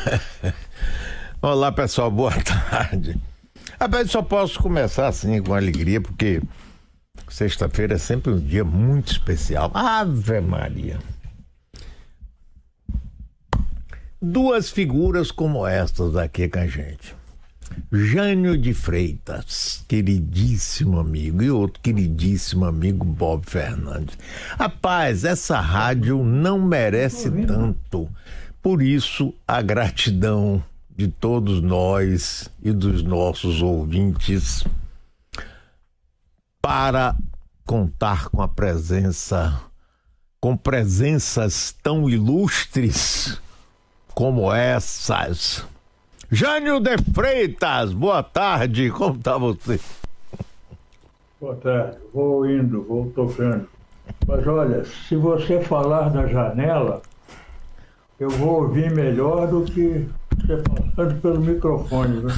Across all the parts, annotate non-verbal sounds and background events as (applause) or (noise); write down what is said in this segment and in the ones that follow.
(laughs) Olá, pessoal, boa tarde. Rapaz, só posso começar assim com alegria, porque sexta-feira é sempre um dia muito especial. Ave Maria. Duas figuras como estas aqui com a gente. Jânio de Freitas, queridíssimo amigo, e outro queridíssimo amigo Bob Fernandes. Rapaz, essa rádio não merece tanto. Por isso, a gratidão de todos nós e dos nossos ouvintes para contar com a presença, com presenças tão ilustres como essas. Jânio de Freitas, boa tarde, como está você? Boa tarde, vou indo, vou tocando. Mas olha, se você falar da janela, eu vou ouvir melhor do que você falando pelo microfone. Né?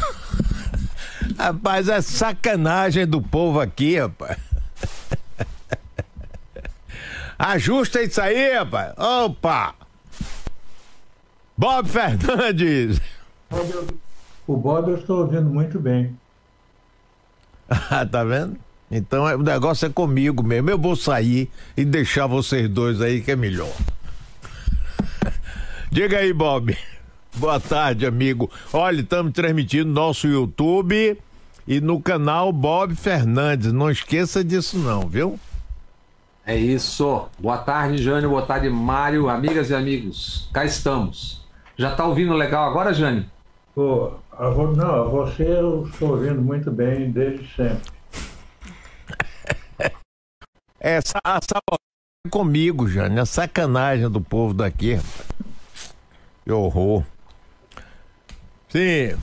(laughs) Rapaz, é sacanagem do povo aqui, rapaz. (laughs) Ajusta isso aí, rapaz. Opa! Bob Fernandes. O Bob eu estou ouvindo muito bem. (laughs) tá vendo? Então o negócio é comigo mesmo. Eu vou sair e deixar vocês dois aí que é melhor. Diga aí, Bob. (laughs) Boa tarde, amigo. Olha, estamos transmitindo no nosso YouTube e no canal Bob Fernandes. Não esqueça disso não, viu? É isso. Boa tarde, Jânio. Boa tarde, Mário. Amigas e amigos, cá estamos. Já tá ouvindo legal agora, Jânio? Pô, a vo... não, a você eu estou ouvindo muito bem desde sempre. (laughs) Essa, essa comigo, Jânio. É sacanagem do povo daqui. Que horror. Sim.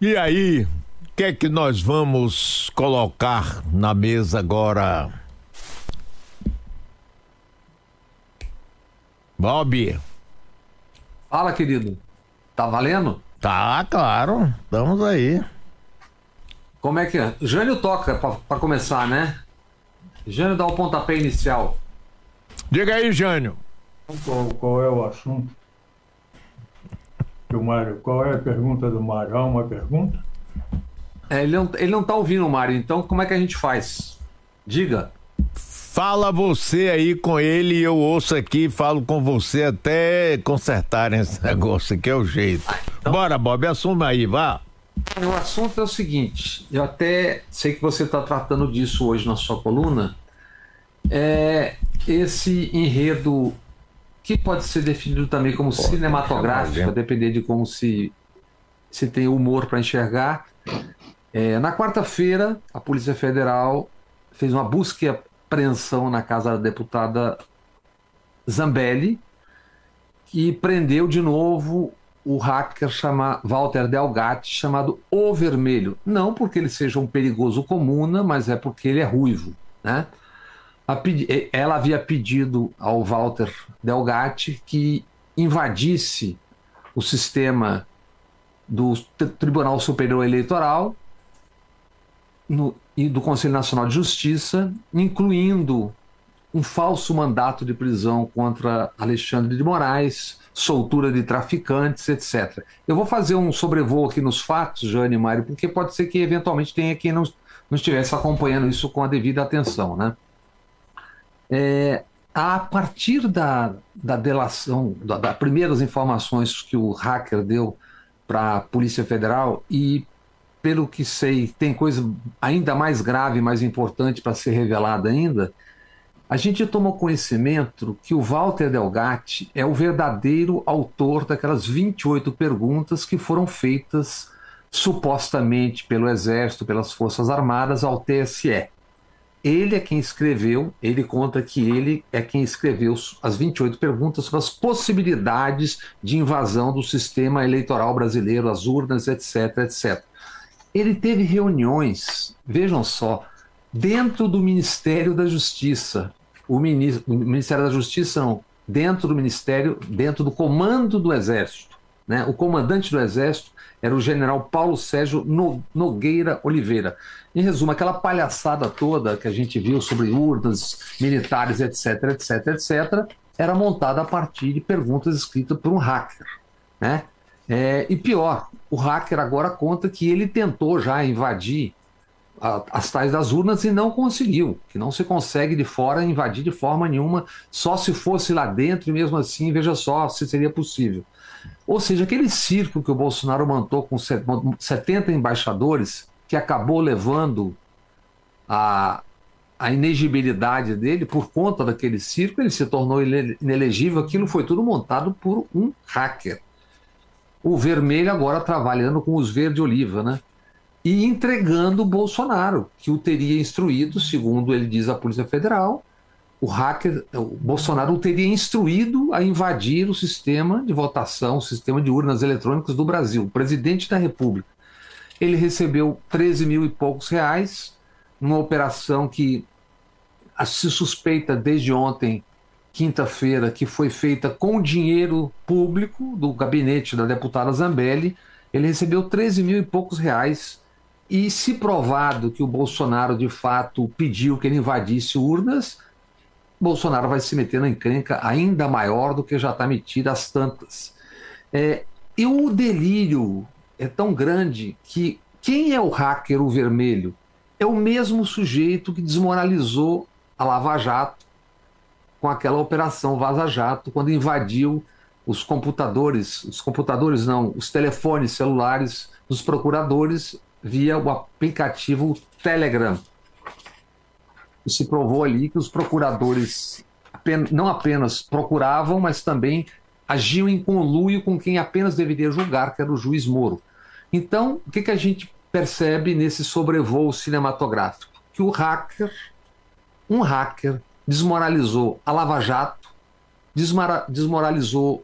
E aí, o que é que nós vamos colocar na mesa agora? Bob. Fala, querido. Tá valendo? Tá, claro. Estamos aí. Como é que é? Jânio toca para começar, né? Jânio dá o pontapé inicial. Diga aí, Jânio. Qual, qual é o assunto? Do Mário, qual é a pergunta do Mário? Há uma pergunta? É, ele, não, ele não tá ouvindo o Mário, então como é que a gente faz? Diga. Fala você aí com ele e eu ouço aqui, falo com você até consertarem esse (laughs) negócio, que é o jeito. Ah, então... Bora, Bob, assuma aí, vá. O assunto é o seguinte, eu até sei que você está tratando disso hoje na sua coluna, é esse enredo que pode ser definido também como pode, cinematográfico, a depender de como se, se tem humor para enxergar. É, na quarta-feira, a Polícia Federal fez uma busca e apreensão na casa da deputada Zambelli, que prendeu de novo o hacker chama Walter Delgatti, chamado O Vermelho. Não porque ele seja um perigoso comuna, mas é porque ele é ruivo. Né? Ela havia pedido ao Walter Delgatti que invadisse o sistema do Tribunal Superior Eleitoral no, e do Conselho Nacional de Justiça, incluindo um falso mandato de prisão contra Alexandre de Moraes, soltura de traficantes, etc. Eu vou fazer um sobrevoo aqui nos fatos, Jane e Mário, porque pode ser que eventualmente tenha quem não, não estivesse acompanhando isso com a devida atenção. Né? É, a partir da, da delação, das da primeiras informações que o hacker deu para a Polícia Federal e pelo que sei, tem coisa ainda mais grave, mais importante para ser revelada ainda, a gente tomou conhecimento que o Walter Delgatti é o verdadeiro autor daquelas 28 perguntas que foram feitas supostamente pelo Exército, pelas Forças Armadas ao TSE. Ele é quem escreveu, ele conta que ele é quem escreveu as 28 perguntas sobre as possibilidades de invasão do sistema eleitoral brasileiro, as urnas, etc, etc. Ele teve reuniões, vejam só, dentro do Ministério da Justiça. O, Ministério da Justiça, não, dentro do Ministério, dentro do comando do Exército. Né? O comandante do Exército era o general Paulo Sérgio Nogueira Oliveira. Em resumo, aquela palhaçada toda que a gente viu sobre urnas militares, etc, etc, etc, era montada a partir de perguntas escritas por um hacker. Né? É, e pior, o hacker agora conta que ele tentou já invadir a, as tais das urnas e não conseguiu, que não se consegue de fora invadir de forma nenhuma, só se fosse lá dentro e mesmo assim, veja só se seria possível. Ou seja, aquele circo que o Bolsonaro montou com 70 embaixadores, que acabou levando a, a inegibilidade dele por conta daquele circo, ele se tornou inelegível. Aquilo foi tudo montado por um hacker. O vermelho agora trabalhando com os verde-oliva, né? E entregando o Bolsonaro, que o teria instruído, segundo ele diz a Polícia Federal, o hacker, o Bolsonaro o teria instruído a invadir o sistema de votação, o sistema de urnas eletrônicas do Brasil, o presidente da República. Ele recebeu 13 mil e poucos reais numa operação que se suspeita desde ontem, quinta-feira, que foi feita com dinheiro público do gabinete da deputada Zambelli. Ele recebeu 13 mil e poucos reais. E se provado que o Bolsonaro de fato pediu que ele invadisse urnas, Bolsonaro vai se meter na encrenca ainda maior do que já está metido às tantas. É, e o delírio é tão grande que quem é o hacker, o vermelho? é o mesmo sujeito que desmoralizou a Lava Jato com aquela operação Vaza Jato, quando invadiu os computadores, os computadores não, os telefones celulares dos procuradores via o aplicativo Telegram. E se provou ali que os procuradores não apenas procuravam, mas também agiam em conluio com quem apenas deveria julgar, que era o juiz Moro. Então, o que, que a gente percebe nesse sobrevoo cinematográfico que o hacker, um hacker, desmoralizou a Lava Jato, desmoralizou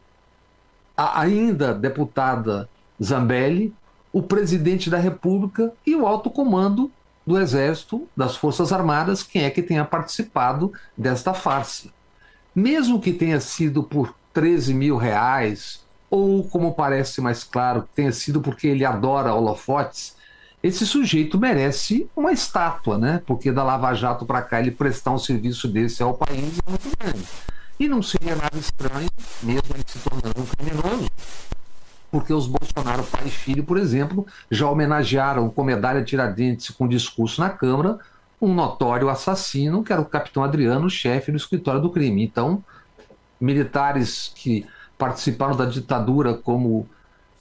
a ainda deputada Zambelli, o presidente da República e o alto comando do Exército, das Forças Armadas, quem é que tenha participado desta farsa. Mesmo que tenha sido por 13 mil reais, ou como parece mais claro, tenha sido porque ele adora holofotes, esse sujeito merece uma estátua, né? Porque da Lava Jato para cá ele prestar um serviço desse ao país é muito grande. E não seria nada estranho, mesmo ele se tornando um criminoso, porque os Bolsonaro pai e filho, por exemplo, já homenagearam com medalha Tiradentes com discurso na Câmara um notório assassino, que era o capitão Adriano, chefe do escritório do crime. Então, militares que participaram da ditadura como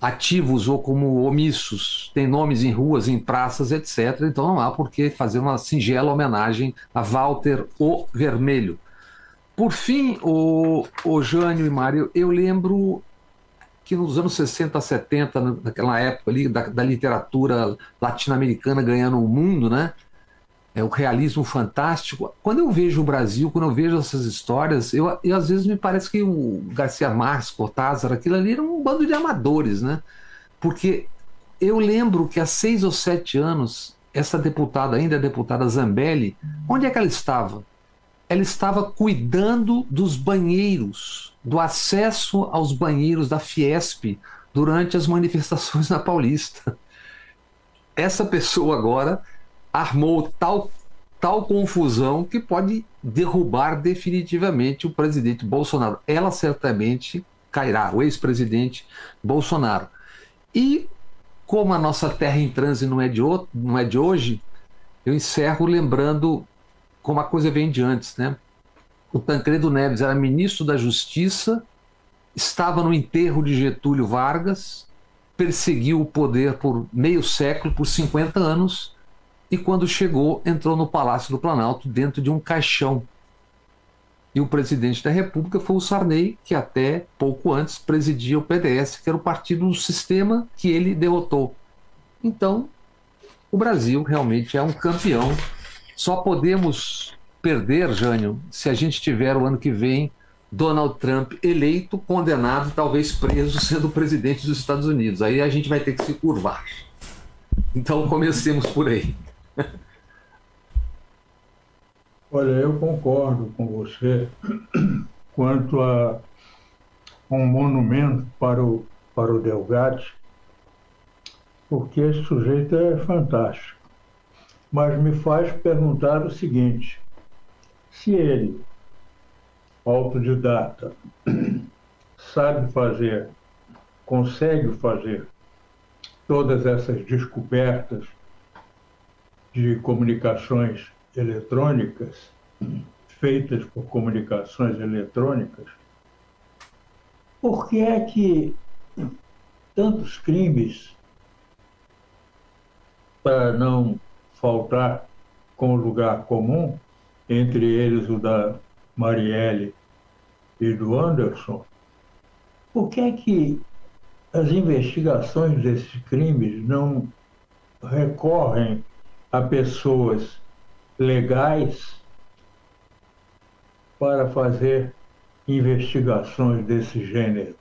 ativos ou como omissos, tem nomes em ruas, em praças, etc. Então não há por que fazer uma singela homenagem a Walter o Vermelho. Por fim, o, o Jânio e Mário, eu lembro que nos anos 60, 70, naquela época ali, da, da literatura latino-americana ganhando o mundo, né? é, o realismo fantástico. Quando eu vejo o Brasil, quando eu vejo essas histórias, eu, eu às vezes me parece que o Garcia Marques, Cortázar, aquilo ali era um bando de amadores, né? Porque eu lembro que há seis ou sete anos, essa deputada, ainda a deputada Zambelli, onde é que ela estava? Ela estava cuidando dos banheiros, do acesso aos banheiros da Fiesp durante as manifestações (laughs) na Paulista. Essa pessoa agora armou tal, tal confusão que pode derrubar definitivamente o presidente Bolsonaro. Ela certamente cairá, o ex-presidente Bolsonaro. E como a nossa terra em transe não é de, outro, não é de hoje, eu encerro lembrando como a coisa vem de antes, né? O Tancredo Neves era ministro da Justiça, estava no enterro de Getúlio Vargas, perseguiu o poder por meio século, por 50 anos, e quando chegou, entrou no Palácio do Planalto dentro de um caixão. E o presidente da República foi o Sarney, que até pouco antes presidia o PDS, que era o partido do sistema que ele derrotou. Então, o Brasil realmente é um campeão. Só podemos perder, Jânio, se a gente tiver o ano que vem Donald Trump eleito, condenado, talvez preso, (laughs) sendo presidente dos Estados Unidos. Aí a gente vai ter que se curvar. Então comecemos por aí. Olha, eu concordo com você quanto a um monumento para o, para o Delgatti, porque esse sujeito é fantástico. Mas me faz perguntar o seguinte: se ele, autodidata, (clears throat) sabe fazer consegue fazer todas essas descobertas de comunicações eletrônicas, (clears throat) feitas por comunicações eletrônicas, por que é que tantos crimes, para não faltar com o lugar comum, entre eles o da Marielle e do Anderson, por que é que as investigações desses crimes não recorrem a pessoas legais para fazer investigações desse gênero?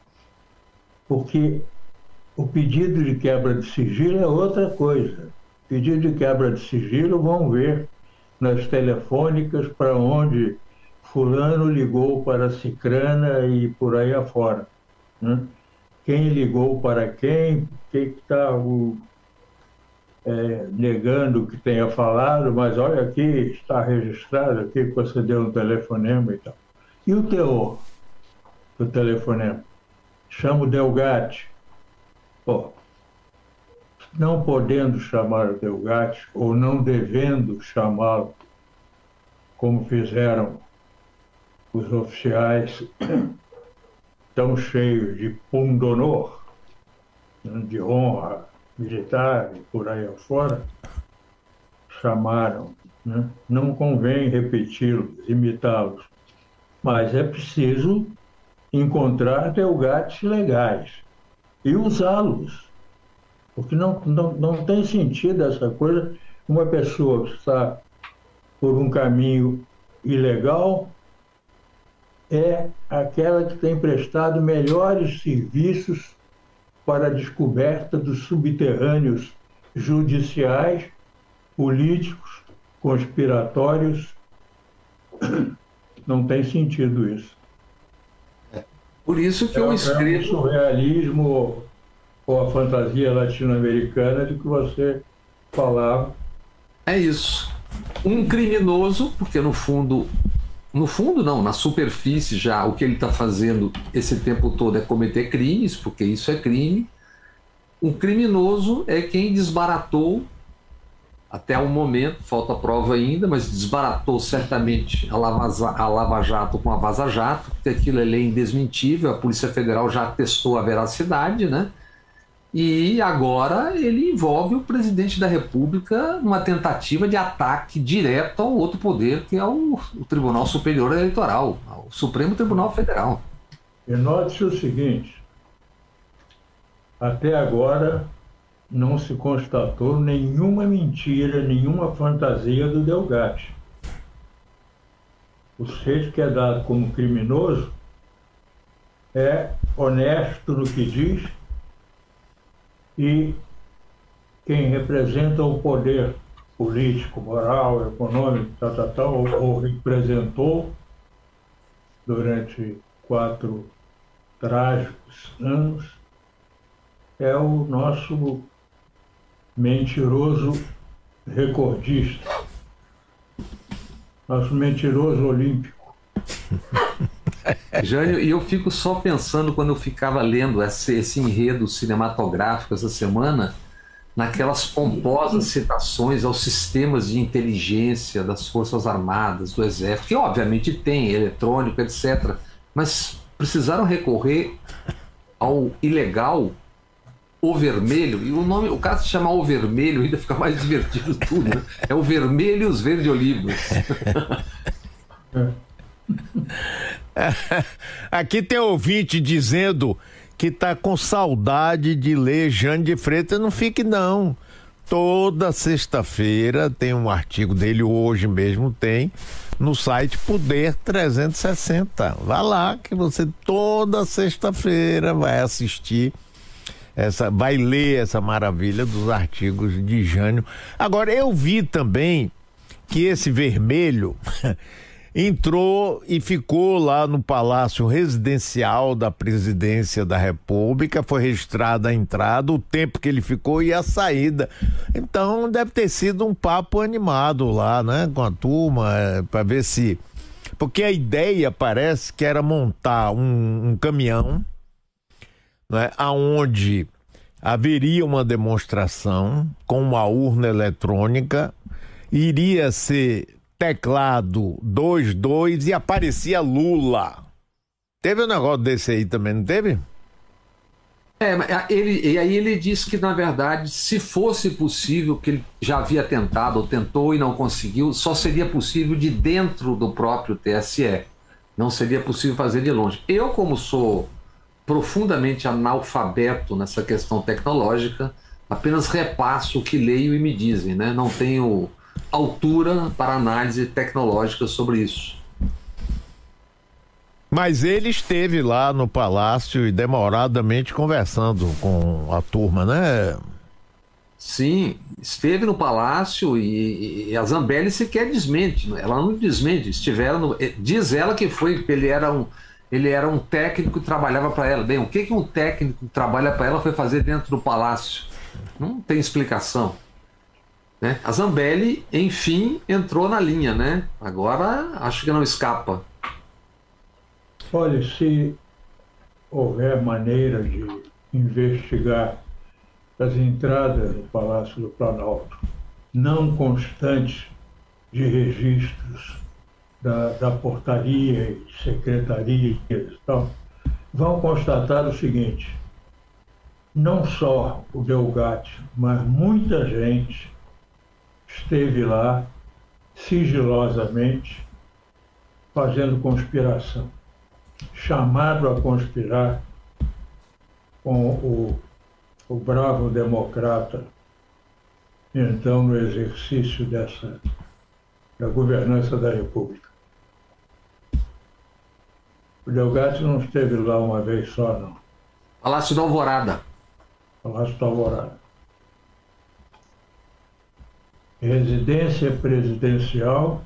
Porque o pedido de quebra de sigilo é outra coisa. Pedido de quebra de sigilo vão ver nas telefônicas para onde fulano ligou para Cicrana e por aí afora. Né? Quem ligou para quem, quem está é, negando que tenha falado, mas olha aqui, está registrado aqui que você deu um telefonema e tal. E o teor do telefonema? Chama o. Pô, não podendo chamar Delgatti, ou não devendo chamá-lo, como fizeram os oficiais (coughs) tão cheios de pundonor, né, de honra militar e por aí afora, chamaram. Né? Não convém repeti-los, imitá-los, mas é preciso encontrar delgates legais e usá-los. Porque não, não, não tem sentido essa coisa, uma pessoa que está por um caminho ilegal é aquela que tem prestado melhores serviços para a descoberta dos subterrâneos judiciais, políticos, conspiratórios. Não tem sentido isso. Por isso que é, eu escrevo. É o surrealismo ou a fantasia latino-americana de que você falava. É isso. Um criminoso, porque no fundo no fundo não, na superfície já o que ele está fazendo esse tempo todo é cometer crimes, porque isso é crime. Um criminoso é quem desbaratou até o momento, falta prova ainda, mas desbaratou certamente a Lava, a Lava Jato com a Vaza Jato, porque aquilo é lei indesmentível, a Polícia Federal já testou a veracidade, né? E agora ele envolve o presidente da República numa tentativa de ataque direto ao outro poder, que é o, o Tribunal Superior Eleitoral, o Supremo Tribunal Federal. E note o seguinte: até agora não se constatou nenhuma mentira, nenhuma fantasia do Delgatti. O sujeito que é dado como criminoso é honesto no que diz e quem representa o poder político, moral, econômico, tal, tal, tal, ou, ou representou durante quatro trágicos anos, é o nosso mentiroso recordista, nosso mentiroso olímpico. (laughs) Jânio, e eu fico só pensando quando eu ficava lendo esse, esse enredo cinematográfico essa semana, naquelas pomposas citações aos sistemas de inteligência das Forças Armadas, do Exército, que obviamente tem, eletrônico, etc. Mas precisaram recorrer ao ilegal o vermelho, e o nome, o caso de chamar o vermelho ainda fica mais divertido tudo, né? É o vermelho e os verde olivos. (laughs) Aqui tem ouvinte dizendo que tá com saudade de ler Jane de Freitas. Não fique, não. Toda sexta-feira tem um artigo dele, hoje mesmo tem, no site Poder 360. Vá lá que você toda sexta-feira vai assistir essa, vai ler essa maravilha dos artigos de Jânio. Agora, eu vi também que esse vermelho (laughs) entrou e ficou lá no Palácio Residencial da Presidência da República, foi registrada a entrada, o tempo que ele ficou e a saída. Então deve ter sido um papo animado lá, né, com a turma, é, para ver se. Porque a ideia parece que era montar um, um caminhão né, aonde haveria uma demonstração com uma urna eletrônica, iria ser teclado 22 e aparecia Lula. Teve um negócio desse aí também, não teve? É, ele, e aí ele disse que, na verdade, se fosse possível, que ele já havia tentado, ou tentou e não conseguiu, só seria possível de dentro do próprio TSE. Não seria possível fazer de longe. Eu, como sou profundamente analfabeto nessa questão tecnológica, apenas repasso o que leio e me dizem, né? Não tenho altura para análise tecnológica sobre isso. Mas ele esteve lá no palácio e demoradamente conversando com a turma, né? Sim, esteve no palácio e, e a Zambelli sequer desmente, né? ela não desmente, estiveram no, eh, diz ela que foi ele era um ele era um técnico que trabalhava para ela. Bem, o que que um técnico que trabalha para ela foi fazer dentro do palácio? Não tem explicação. Né? A Zambelli, enfim, entrou na linha, né? Agora acho que não escapa. Olha, se houver maneira de investigar as entradas no Palácio do Planalto não constantes de registros da, da portaria e secretaria e tal, vão constatar o seguinte: não só o Delgatti, mas muita gente esteve lá sigilosamente fazendo conspiração chamado a conspirar com o, o bravo democrata, então no exercício dessa da governança da República. O Delgatti não esteve lá uma vez só, não. Palácio da Alvorada. Palácio da Alvorada. Residência presidencial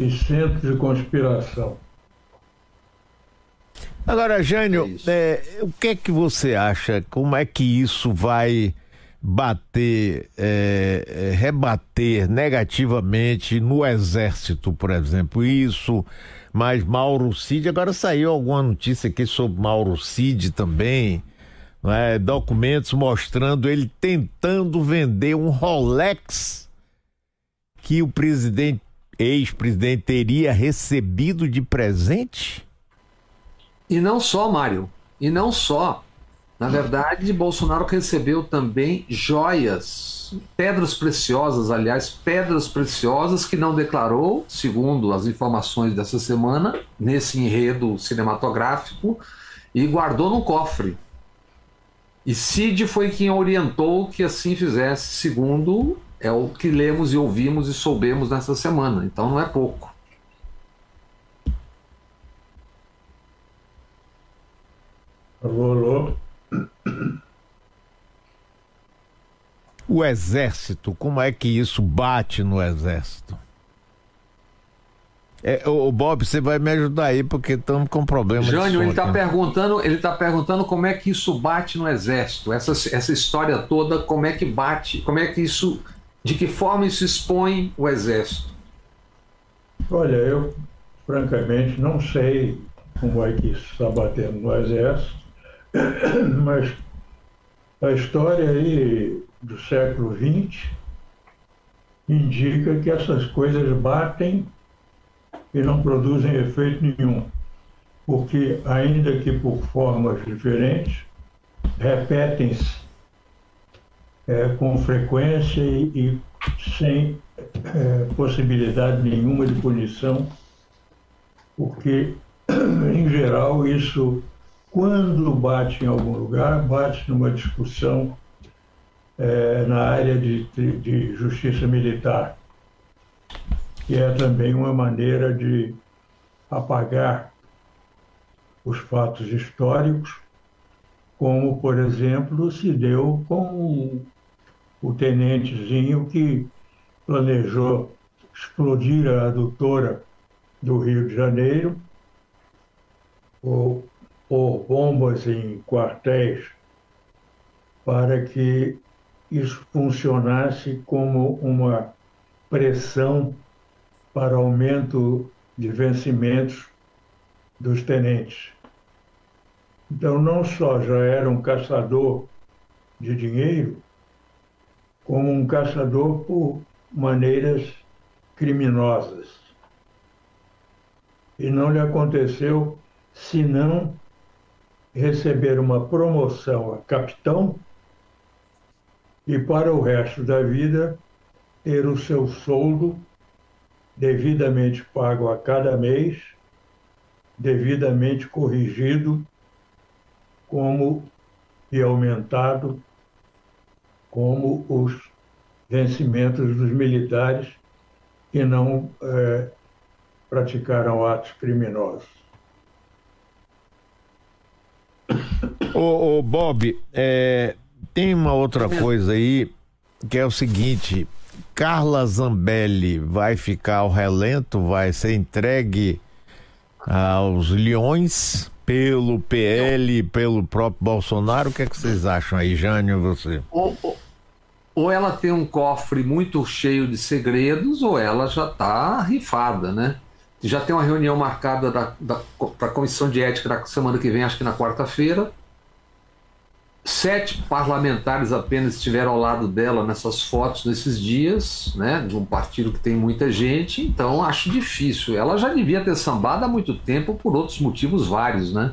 e centro de conspiração. Agora, Jânio, é é, o que é que você acha? Como é que isso vai bater, é, é, rebater negativamente no Exército, por exemplo? Isso, mas Mauro Cid, agora saiu alguma notícia aqui sobre Mauro Cid também, né? documentos mostrando ele tentando vender um Rolex que o presidente, ex-presidente, teria recebido de presente? E não só, Mário, e não só. Na verdade, Bolsonaro recebeu também joias, pedras preciosas, aliás, pedras preciosas que não declarou, segundo as informações dessa semana, nesse enredo cinematográfico, e guardou no cofre. E Cid foi quem orientou que assim fizesse, segundo é o que lemos e ouvimos e soubemos nessa semana. Então não é pouco. Alô, alô. O exército, como é que isso bate no exército? É, o Bob, você vai me ajudar aí porque estamos com problema. Jânio, ele está perguntando, ele tá perguntando como é que isso bate no exército. Essa, essa história toda, como é que bate? Como é que isso, de que forma isso expõe o exército? Olha, eu francamente não sei como é que isso está batendo no exército. (coughs) Mas a história aí do século XX indica que essas coisas batem e não produzem efeito nenhum, porque, ainda que por formas diferentes, repetem-se é, com frequência e, e sem é, possibilidade nenhuma de punição, porque, (clears throat) em geral, isso quando bate em algum lugar, bate numa discussão é, na área de, de, de justiça militar, que é também uma maneira de apagar os fatos históricos, como, por exemplo, se deu com o tenentezinho que planejou explodir a adutora do Rio de Janeiro, ou por bombas em quartéis para que isso funcionasse como uma pressão para aumento de vencimentos dos tenentes. Então, não só já era um caçador de dinheiro, como um caçador por maneiras criminosas. E não lhe aconteceu senão receber uma promoção a capitão e, para o resto da vida, ter o seu soldo devidamente pago a cada mês, devidamente corrigido como e aumentado como os vencimentos dos militares que não é, praticaram atos criminosos. Ô, ô Bob, é, tem uma outra coisa aí que é o seguinte: Carla Zambelli vai ficar ao relento, vai ser entregue aos leões pelo PL, pelo próprio Bolsonaro? O que, é que vocês acham aí, Jânio, você? Ou, ou, ou ela tem um cofre muito cheio de segredos, ou ela já está rifada, né? Já tem uma reunião marcada para a Comissão de Ética da semana que vem, acho que na quarta-feira. Sete parlamentares apenas estiveram ao lado dela nessas fotos nesses dias, né? De um partido que tem muita gente, então acho difícil. Ela já devia ter sambado há muito tempo por outros motivos vários, né?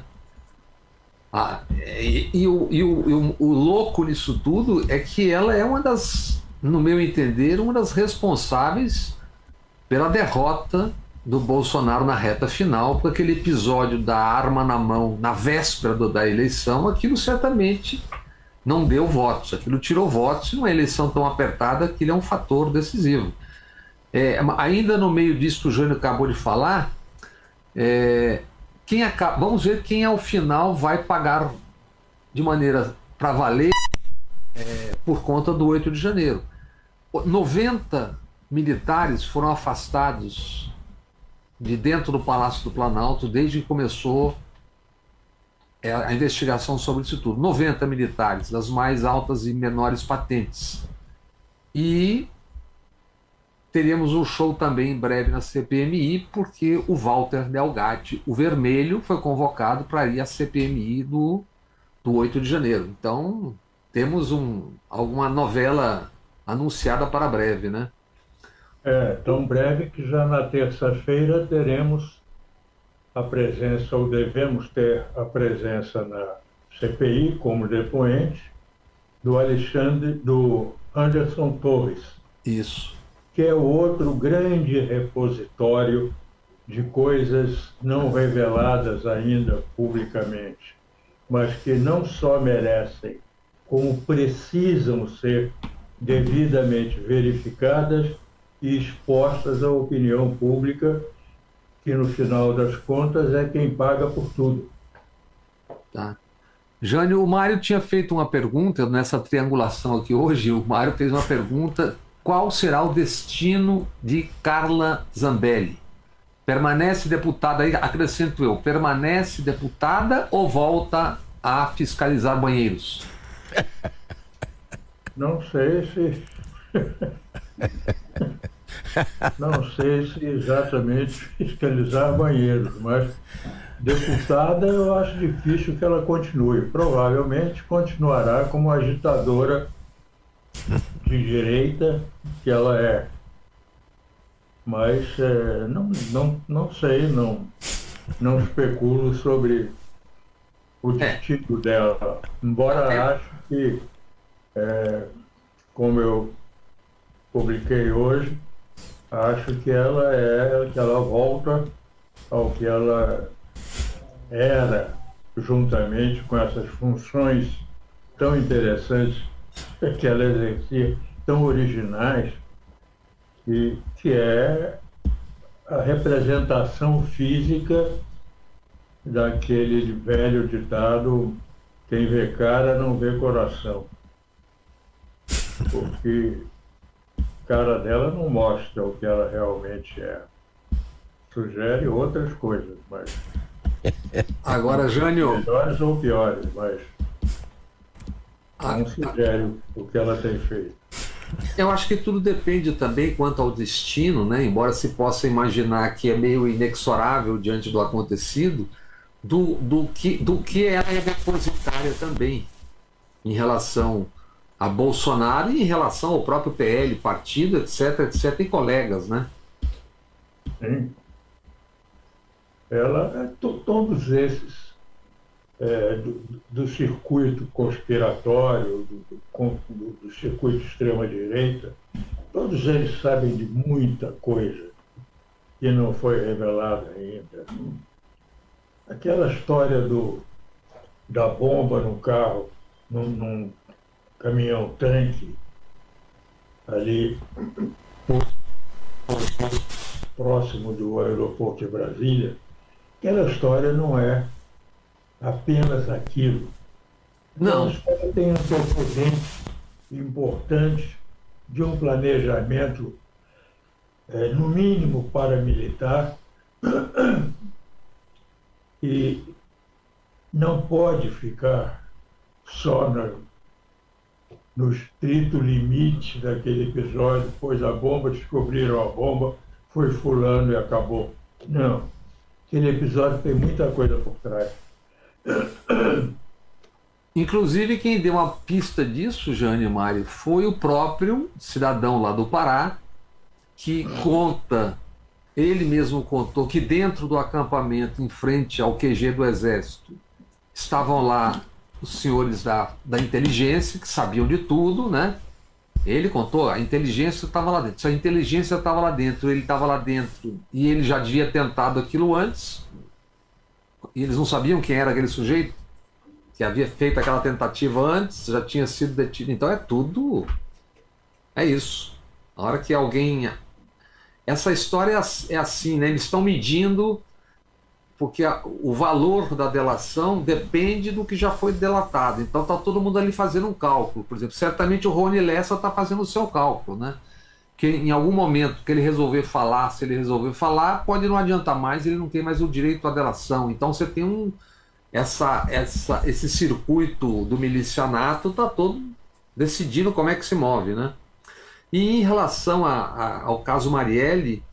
Ah, e, e, o, e, o, e o, louco nisso tudo é que ela é uma das, no meu entender, uma das responsáveis pela derrota do Bolsonaro na reta final, porque aquele episódio da arma na mão na véspera do, da eleição, aquilo certamente não deu votos, aquilo tirou votos, numa eleição tão apertada, aquilo é um fator decisivo. É, ainda no meio disso que o Jânio acabou de falar, é, quem acaba, vamos ver quem ao final vai pagar de maneira para valer é, por conta do 8 de janeiro. 90 militares foram afastados de dentro do Palácio do Planalto desde que começou é, a investigação sobre isso tudo. 90 militares, das mais altas e menores patentes. E teremos um show também em breve na CPMI, porque o Walter Delgatti, o vermelho, foi convocado para ir à CPMI do, do 8 de janeiro. Então, temos um, alguma novela anunciada para breve, né? É, tão breve que já na terça-feira teremos a presença, ou devemos ter a presença na CPI como depoente do Alexandre, do Anderson Torres. Isso. Que é outro grande repositório de coisas não reveladas ainda publicamente, mas que não só merecem, como precisam ser devidamente verificadas e expostas à opinião pública, que no final das contas é quem paga por tudo. Tá. Jânio, o Mário tinha feito uma pergunta nessa triangulação aqui hoje. O Mário fez uma pergunta: qual será o destino de Carla Zambelli? Permanece deputada, aí acrescento eu, permanece deputada ou volta a fiscalizar banheiros? Não sei se. Não sei se exatamente fiscalizar banheiros, mas deputada eu acho difícil que ela continue. Provavelmente continuará como agitadora de direita que ela é. Mas é, não, não, não sei, não, não especulo sobre o é. destino dela. Embora acho que, é, como eu publiquei hoje, acho que ela é, que ela volta ao que ela era, juntamente com essas funções tão interessantes que ela exercia, tão originais, e que é a representação física daquele velho ditado quem vê cara não vê coração. Porque cara dela não mostra o que ela realmente é. Sugere outras coisas, mas. Agora, Jânio. Melhores ou piores, mas. Não sugere o que ela tem feito. Eu acho que tudo depende também quanto ao destino, né? embora se possa imaginar que é meio inexorável diante do acontecido, do, do, que, do que ela é depositária também em relação a Bolsonaro e em relação ao próprio PL, partido, etc, etc, e colegas, né? Sim. Ela, é todos esses é, do, do, circuito conspiratório, do, do, do circuito extrema-direita, todos eles sabem de muita coisa que não foi revelada ainda. Aquela história do, da bomba no carro, num, num caminhão-tanque, ali próximo do aeroporto de Brasília, aquela história não é apenas aquilo. Não. Ela tem um componente importante de um planejamento, é, no mínimo paramilitar, (clears throat) e não pode ficar só no, no estrito limite daquele episódio, pois a bomba, descobriram a bomba, foi fulano e acabou. Não. Aquele episódio tem muita coisa por trás. Inclusive, quem deu uma pista disso, Jane Mário, foi o próprio cidadão lá do Pará, que conta, ele mesmo contou, que dentro do acampamento, em frente ao QG do Exército, estavam lá os senhores da, da inteligência, que sabiam de tudo, né? Ele contou, a inteligência estava lá dentro. Se a inteligência estava lá dentro, ele estava lá dentro e ele já havia tentado aquilo antes, e eles não sabiam quem era aquele sujeito que havia feito aquela tentativa antes, já tinha sido detido. Então é tudo. É isso. A hora que alguém. Essa história é assim, né? Eles estão medindo, porque o valor da delação depende do que já foi delatado. Então está todo mundo ali fazendo um cálculo. Por exemplo, certamente o Rony Lessa está fazendo o seu cálculo, né? Que em algum momento que ele resolver falar, se ele resolver falar, pode não adiantar mais, ele não tem mais o direito à delação. Então você tem um essa, essa esse circuito do milicianato está todo decidindo como é que se move, né? E em relação a, a, ao caso Marielle,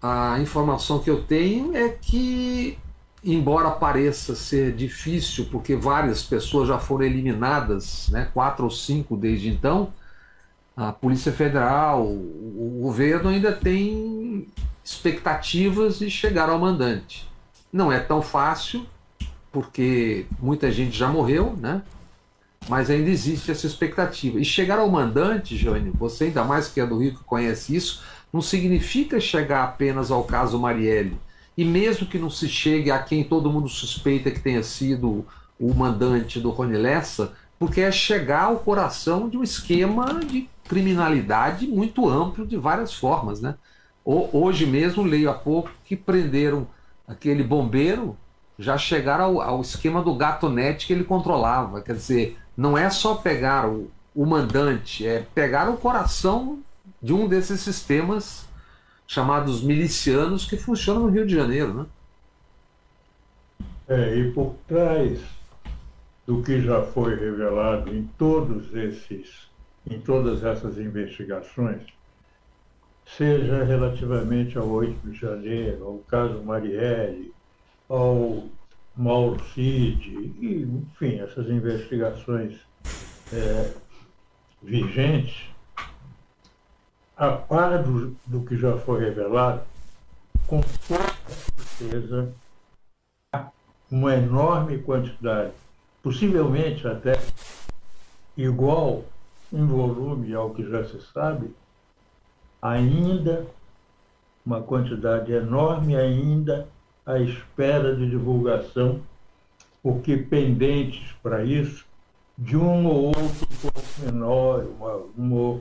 a informação que eu tenho é que, embora pareça ser difícil, porque várias pessoas já foram eliminadas, né, quatro ou cinco desde então, a Polícia Federal, o, o governo ainda tem expectativas de chegar ao mandante. Não é tão fácil, porque muita gente já morreu, né? Mas ainda existe essa expectativa. E chegar ao mandante, Jânio, você ainda mais que é do Rio que conhece isso, não significa chegar apenas ao caso Marielle. E mesmo que não se chegue a quem todo mundo suspeita que tenha sido o mandante do Rony Lessa, porque é chegar ao coração de um esquema de criminalidade muito amplo de várias formas. Né? Hoje mesmo, leio há pouco, que prenderam aquele bombeiro, já chegaram ao, ao esquema do gato net que ele controlava. Quer dizer, não é só pegar o, o mandante, é pegar o coração de um desses sistemas chamados milicianos que funcionam no Rio de Janeiro. Né? É, e por trás do que já foi revelado em todos esses em todas essas investigações, seja relativamente ao 8 de janeiro, ao caso Marielle, ao Mauro Cid, e, enfim, essas investigações é, vigentes, a par do, do que já foi revelado, com toda certeza, uma enorme quantidade, possivelmente até igual em volume ao que já se sabe, ainda uma quantidade enorme ainda à espera de divulgação, porque pendentes para isso de um ou outro pormenor, uma, uma,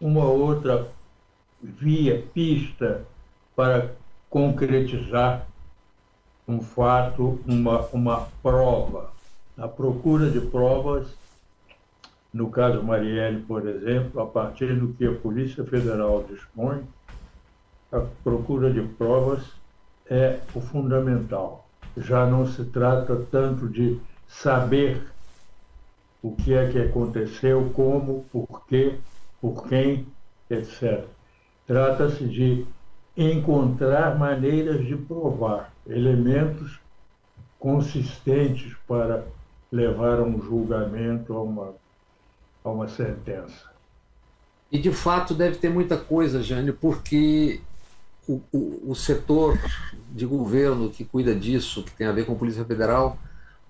uma outra via, pista para concretizar um fato, uma, uma prova. A procura de provas no caso Marielle, por exemplo, a partir do que a Polícia Federal dispõe, a procura de provas é o fundamental. Já não se trata tanto de saber o que é que aconteceu, como, por quê, por quem, etc. Trata-se de encontrar maneiras de provar elementos consistentes para levar a um julgamento, a uma, a uma sentença. E de fato deve ter muita coisa, Jânio, porque o, o, o, setor de governo que cuida disso, que tem a ver com a Polícia Federal,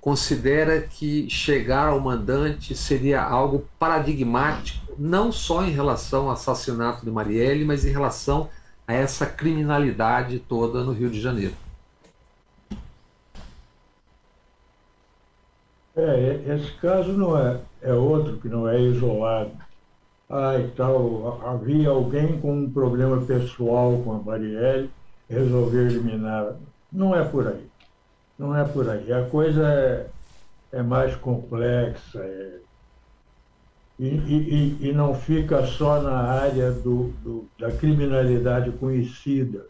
considera que chegar ao mandante seria algo paradigmático, não só em relação ao assassinato de Marielle, mas em relação a essa criminalidade toda no Rio de Janeiro. É, esse caso não é, é outro que não é isolado. Ah, e tal, havia alguém com um problema pessoal com a Marielle, resolveu eliminar. Não é por aí. Não é por aí. A coisa é, é mais complexa é, e, e, e, não fica só na área do, do, da criminalidade conhecida.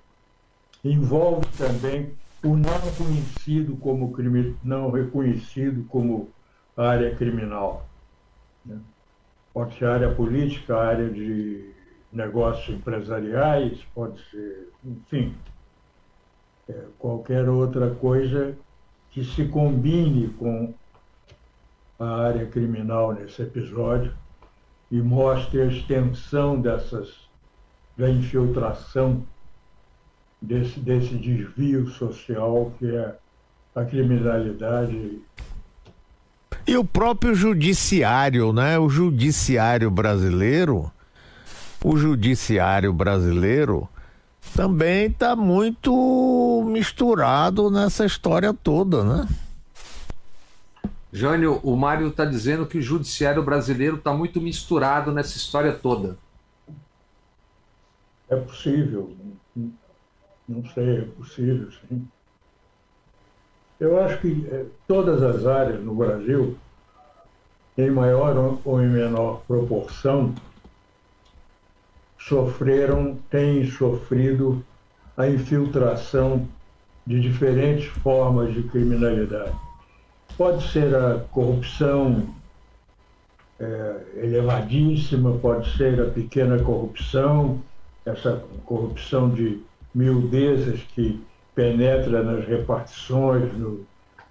Envolve também o não conhecido como crime, não reconhecido como área criminal. Né? Pode ser área política, área de negócios empresariais, pode ser, enfim, é, qualquer outra coisa que se combine com a área criminal nesse episódio e mostre a extensão dessas da infiltração desse, desse desvio social que é a criminalidade. E o próprio judiciário, né? O judiciário brasileiro, o judiciário brasileiro também está muito misturado nessa história toda, né? Jânio, o Mário está dizendo que o judiciário brasileiro está muito misturado nessa história toda. É possível. Não sei, é possível, sim. Eu acho que é, todas as áreas no Brasil, em maior ou em menor proporção, sofreram, têm sofrido a infiltração de diferentes formas de criminalidade. Pode ser a corrupção é, elevadíssima, pode ser a pequena corrupção, essa corrupção de miudezas que penetra nas repartições, no,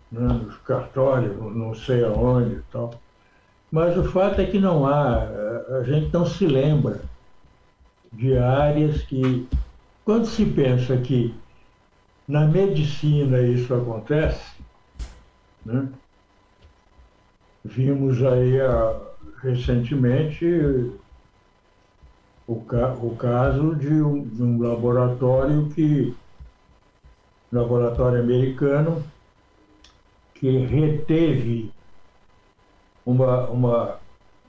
né, nos cartórios, não sei aonde e tal. Mas o fato é que não há, a gente não se lembra de áreas que, quando se pensa que na medicina isso acontece, né? vimos aí a, recentemente o, ca o caso de um, de um laboratório que laboratório americano que reteve uma, uma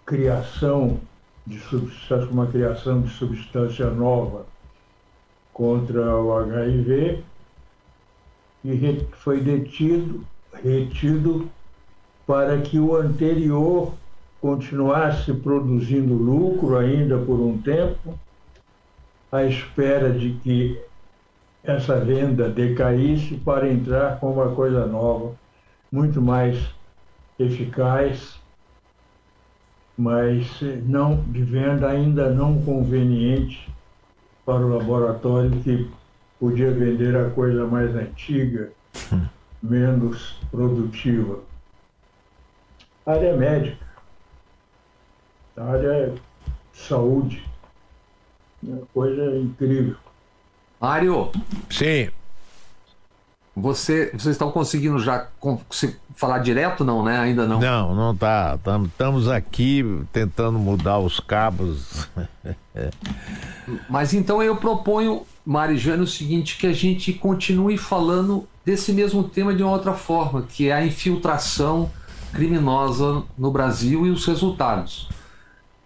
criação de substância, uma criação de substância nova contra o HIV e foi detido, retido para que o anterior continuasse produzindo lucro ainda por um tempo, à espera de que essa venda decaísse para entrar com uma coisa nova, muito mais eficaz, mas não de venda ainda não conveniente para o laboratório que podia vender a coisa mais antiga, hum. menos produtiva. área médica a área é saúde. É uma coisa incrível. Mário. Sim. Você, vocês estão conseguindo já falar direto, não, né? Ainda não. Não, não tá. Estamos aqui tentando mudar os cabos. (laughs) Mas então eu proponho, Marijane, o seguinte, que a gente continue falando desse mesmo tema de uma outra forma, que é a infiltração criminosa no Brasil e os resultados.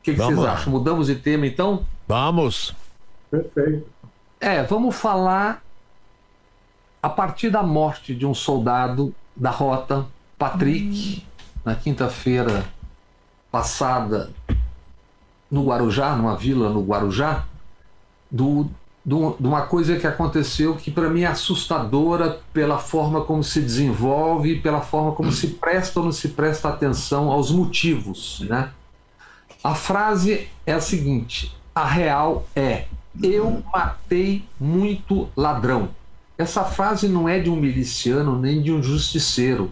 O que, que vocês acham? Mudamos de tema então? Vamos. Perfeito. É, vamos falar a partir da morte de um soldado da rota, Patrick, hum. na quinta-feira passada no Guarujá, numa vila no Guarujá, do, do, de uma coisa que aconteceu que para mim é assustadora pela forma como se desenvolve, pela forma como se presta ou não se presta atenção aos motivos, né? A frase é a seguinte: a real é: eu matei muito ladrão. Essa frase não é de um miliciano nem de um justiceiro.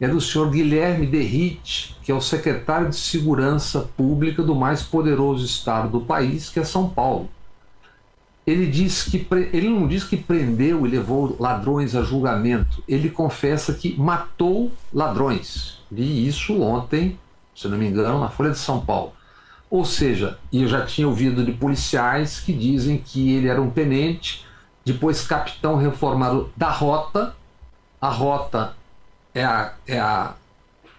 É do senhor Guilherme Derrite, que é o secretário de Segurança Pública do mais poderoso estado do país, que é São Paulo. Ele diz que ele não diz que prendeu e levou ladrões a julgamento. Ele confessa que matou ladrões. Vi isso ontem, se não me engano, na Folha de São Paulo. Ou seja, eu já tinha ouvido de policiais que dizem que ele era um tenente, depois capitão reformado da rota. A rota é a, é a,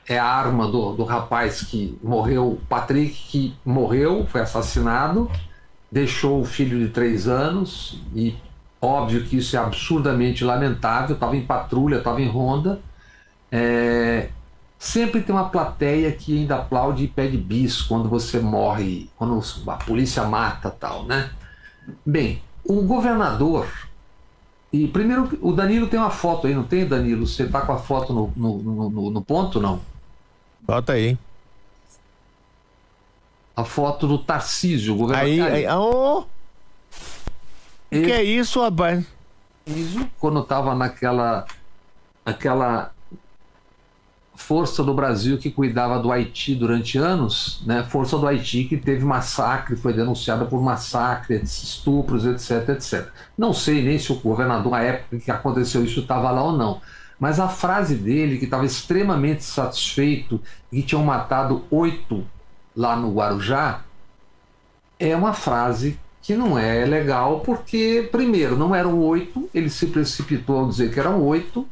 é a arma do, do rapaz que morreu, Patrick, que morreu, foi assassinado, deixou o filho de três anos, e óbvio que isso é absurdamente lamentável, estava em patrulha, estava em ronda. É, sempre tem uma plateia que ainda aplaude e pede bis quando você morre, quando a polícia mata tal, né? Bem, o governador e primeiro, o Danilo tem uma foto aí, não tem, Danilo? Você tá com a foto no, no, no, no ponto, não? Bota aí. A foto do Tarcísio, o governador. Aí, aí, oh! Ele, que é isso, rapaz? Isso, quando tava naquela, naquela força do Brasil que cuidava do Haiti durante anos, né? Força do Haiti que teve massacre, foi denunciada por massacre, estupros, etc, etc. Não sei nem se o governador na época que aconteceu isso estava lá ou não. Mas a frase dele, que estava extremamente satisfeito que tinham matado oito lá no Guarujá, é uma frase que não é legal, porque, primeiro, não eram oito, ele se precipitou ao dizer que eram oito,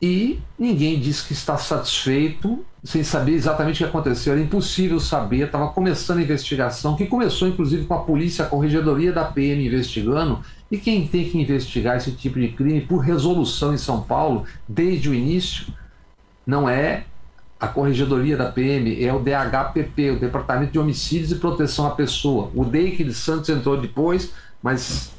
e ninguém diz que está satisfeito sem saber exatamente o que aconteceu. Era impossível saber, estava começando a investigação, que começou inclusive com a polícia, a corregedoria da PM investigando, e quem tem que investigar esse tipo de crime por resolução em São Paulo, desde o início, não é a corregedoria da PM, é o DHPP, o Departamento de Homicídios e Proteção à Pessoa. O DEIC de Santos entrou depois, mas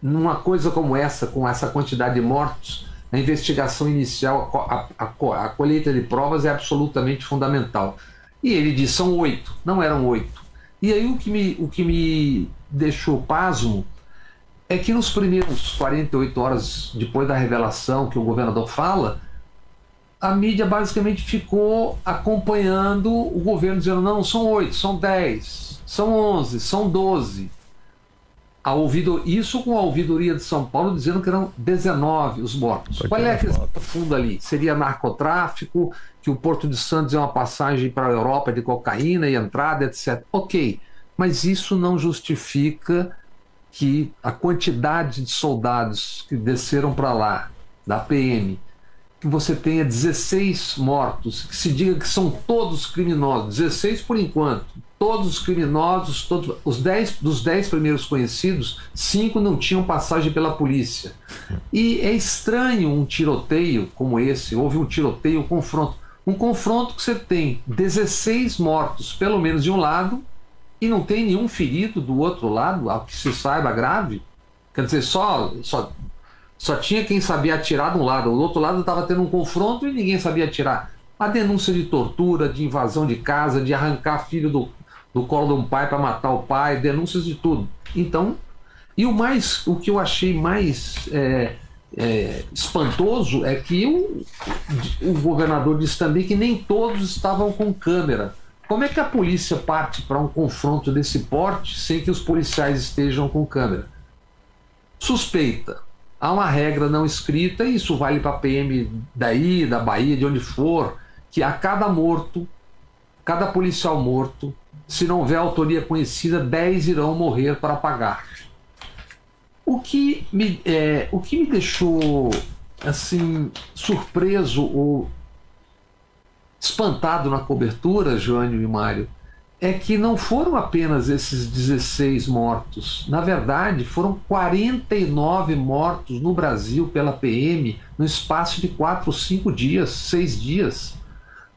numa coisa como essa, com essa quantidade de mortos, a investigação inicial, a, a, a, colheita de provas é absolutamente fundamental. E ele diz: são oito, não eram oito. E aí o que me, o que me deixou pasmo é que nos primeiros 48 horas depois da revelação que o governador fala, a mídia basicamente ficou acompanhando o governo dizendo: não, são oito, são dez, são onze, são doze a ouvido, isso com a ouvidoria de São Paulo dizendo que eram 19 os mortos. Qual é a questão profunda ali? Seria narcotráfico, que o Porto de Santos é uma passagem para a Europa de cocaína e entrada, etc. Ok, mas isso não justifica que a quantidade de soldados que desceram para lá, da PM, que você tenha 16 mortos, que se diga que são todos criminosos, 16 por enquanto, todos os criminosos, todos os 10 dos 10 primeiros conhecidos, cinco não tinham passagem pela polícia. E é estranho um tiroteio como esse, houve um tiroteio, um confronto, um confronto que você tem 16 mortos, pelo menos de um lado, e não tem nenhum ferido do outro lado, ao que se saiba grave. Quer dizer, só só só tinha quem sabia atirar de um lado, do outro lado estava tendo um confronto e ninguém sabia atirar. A denúncia de tortura, de invasão de casa, de arrancar filho do, do colo de um pai para matar o pai, denúncias de tudo. Então, e o mais, o que eu achei mais é, é, espantoso é que o, o governador disse também que nem todos estavam com câmera. Como é que a polícia parte para um confronto desse porte sem que os policiais estejam com câmera? Suspeita. Há uma regra não escrita, e isso vale para a PM daí, da Bahia, de onde for, que a cada morto, cada policial morto, se não houver autoria conhecida, 10 irão morrer para pagar. O que me, é, o que me deixou assim surpreso ou espantado na cobertura, Joânio e Mário, é que não foram apenas esses 16 mortos. Na verdade, foram 49 mortos no Brasil pela PM no espaço de 4 ou 5 dias, 6 dias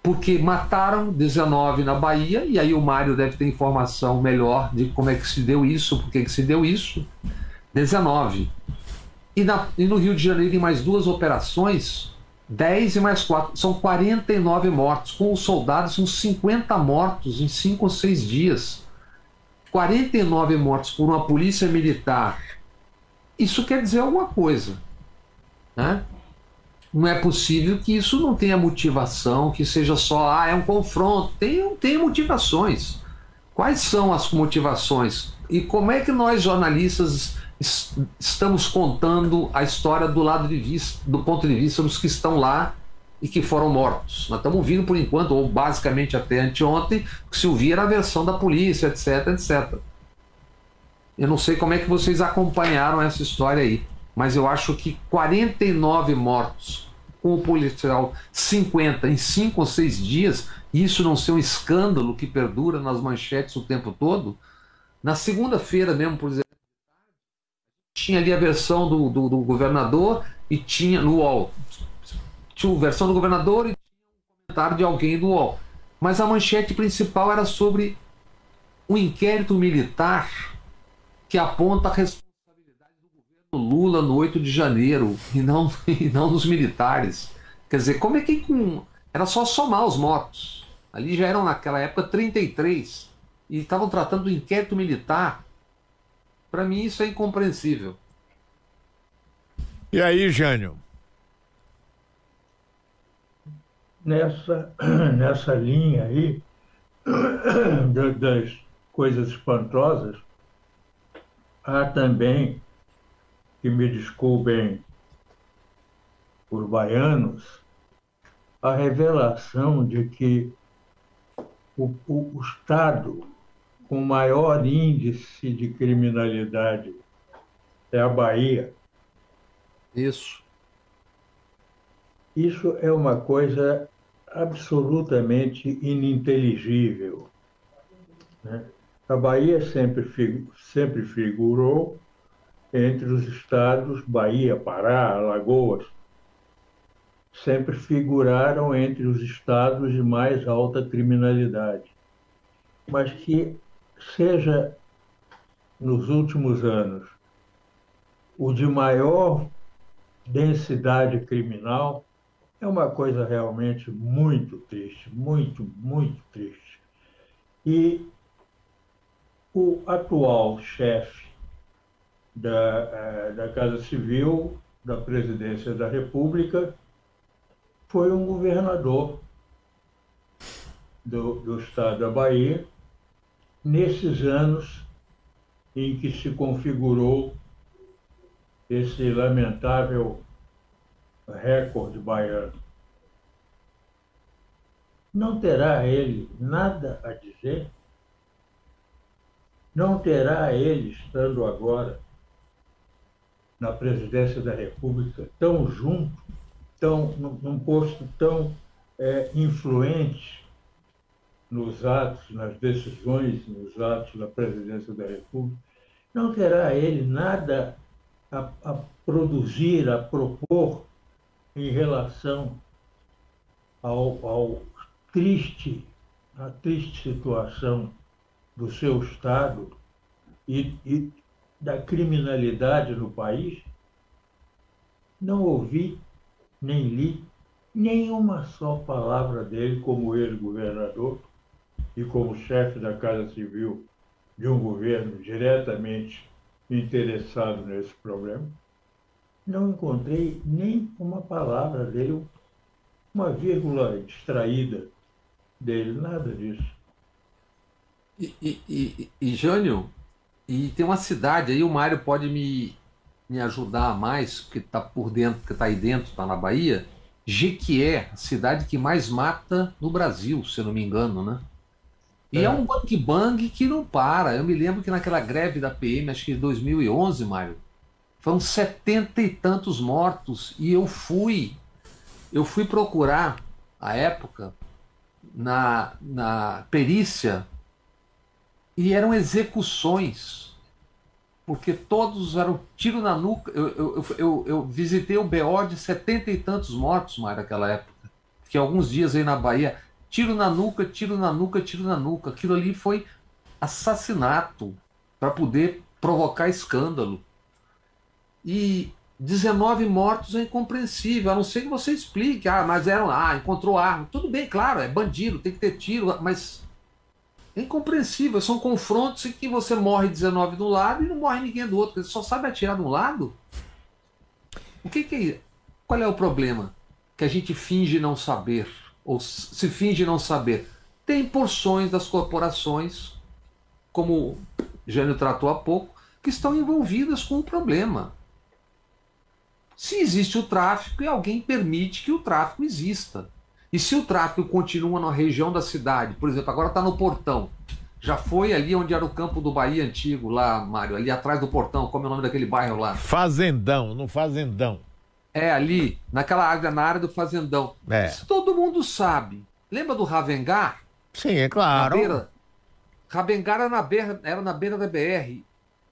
porque mataram 19 na Bahia, e aí o Mário deve ter informação melhor de como é que se deu isso, por que se deu isso. 19. E, na, e no Rio de Janeiro, em mais duas operações, 10 e mais 4, são 49 mortos. Com os soldados, são 50 mortos em 5 ou 6 dias. 49 mortos por uma polícia militar. Isso quer dizer alguma coisa. Né? Não é possível que isso não tenha motivação, que seja só, ah, é um confronto. Tem, tem motivações. Quais são as motivações? E como é que nós, jornalistas, estamos contando a história do lado de vista, do ponto de vista dos que estão lá e que foram mortos. Nós estamos ouvindo por enquanto, ou basicamente até anteontem, que se ouvia era a versão da polícia, etc, etc. Eu não sei como é que vocês acompanharam essa história aí, mas eu acho que 49 mortos com o policial 50 em 5 ou 6 dias, isso não ser um escândalo que perdura nas manchetes o tempo todo. Na segunda-feira mesmo, por exemplo, tinha ali a versão do, do, do governador e tinha no UOL tinha a versão do governador e um comentário de alguém do UOL. Mas a manchete principal era sobre um inquérito militar que aponta a responsabilidade do governo Lula no 8 de janeiro e não, (laughs) e não dos militares. Quer dizer, como é que com... era só somar os mortos? Ali já eram naquela época 33 e estavam tratando do inquérito militar. Para mim isso é incompreensível. E aí, Jânio? nessa, (clears throat) nessa linha aí (clears throat) das coisas espantosas, há também, que me desculpem por baianos, a revelação de que o, o, o Estado com maior índice de criminalidade é a Bahia. Isso. Isso é uma coisa absolutamente ininteligível. Né? A Bahia sempre, sempre figurou entre os estados, Bahia, Pará, Alagoas, sempre figuraram entre os estados de mais alta criminalidade. Mas que seja nos últimos anos o de maior densidade criminal é uma coisa realmente muito triste, muito, muito triste. E o atual chefe da, eh, da Casa Civil, da Presidência da República, foi um governador do, do estado da Bahia, nesses anos em que se configurou esse lamentável recorde baiano. Não terá ele nada a dizer? Não terá ele, estando agora na presidência da República, tão junto, tão, num posto tão é, influente nos atos, nas decisões, nos atos da presidência da República, não terá ele nada a, a produzir, a propor em relação ao, ao triste, a triste situação do seu Estado e, e da criminalidade no país, não ouvi nem li nenhuma só palavra dele como ex-governador e como chefe da Casa Civil de um governo diretamente interessado nesse problema não encontrei nem uma palavra dele, uma vírgula distraída dele, nada disso. E, e, e, e Jânio, e tem uma cidade aí, o Mário pode me, me ajudar mais, porque está por dentro, que está aí dentro, está na Bahia. Jequié, a cidade que mais mata no Brasil, se eu não me engano, né? E é, é. um bang bang que não para. Eu me lembro que naquela greve da PM, acho que em 2011, Mário, foram setenta e tantos mortos. E eu fui, eu fui procurar a época na, na perícia e eram execuções, porque todos eram tiro na nuca. Eu, eu, eu, eu visitei o BO de setenta e tantos mortos mais naquela época, que alguns dias aí na Bahia, tiro na nuca, tiro na nuca, tiro na nuca. Aquilo ali foi assassinato para poder provocar escândalo. E 19 mortos é incompreensível, a não ser que você explique, ah, mas eram, ah, encontrou arma. Tudo bem, claro, é bandido, tem que ter tiro, mas é incompreensível. São confrontos em que você morre 19 de um lado e não morre ninguém do outro. Você só sabe atirar de um lado. O que, que é Qual é o problema? Que a gente finge não saber, ou se finge não saber. Tem porções das corporações, como o Jânio tratou há pouco, que estão envolvidas com o problema. Se existe o tráfico e alguém permite que o tráfico exista. E se o tráfico continua na região da cidade, por exemplo, agora está no portão, já foi ali onde era o campo do Bahia antigo, lá, Mário, ali atrás do portão, como é o nome daquele bairro lá? Fazendão, no Fazendão. É, ali, naquela área, na área do Fazendão. É. Isso todo mundo sabe. Lembra do Ravengar? Sim, é claro. Na beira, Ravengar era na, beira, era na beira da BR.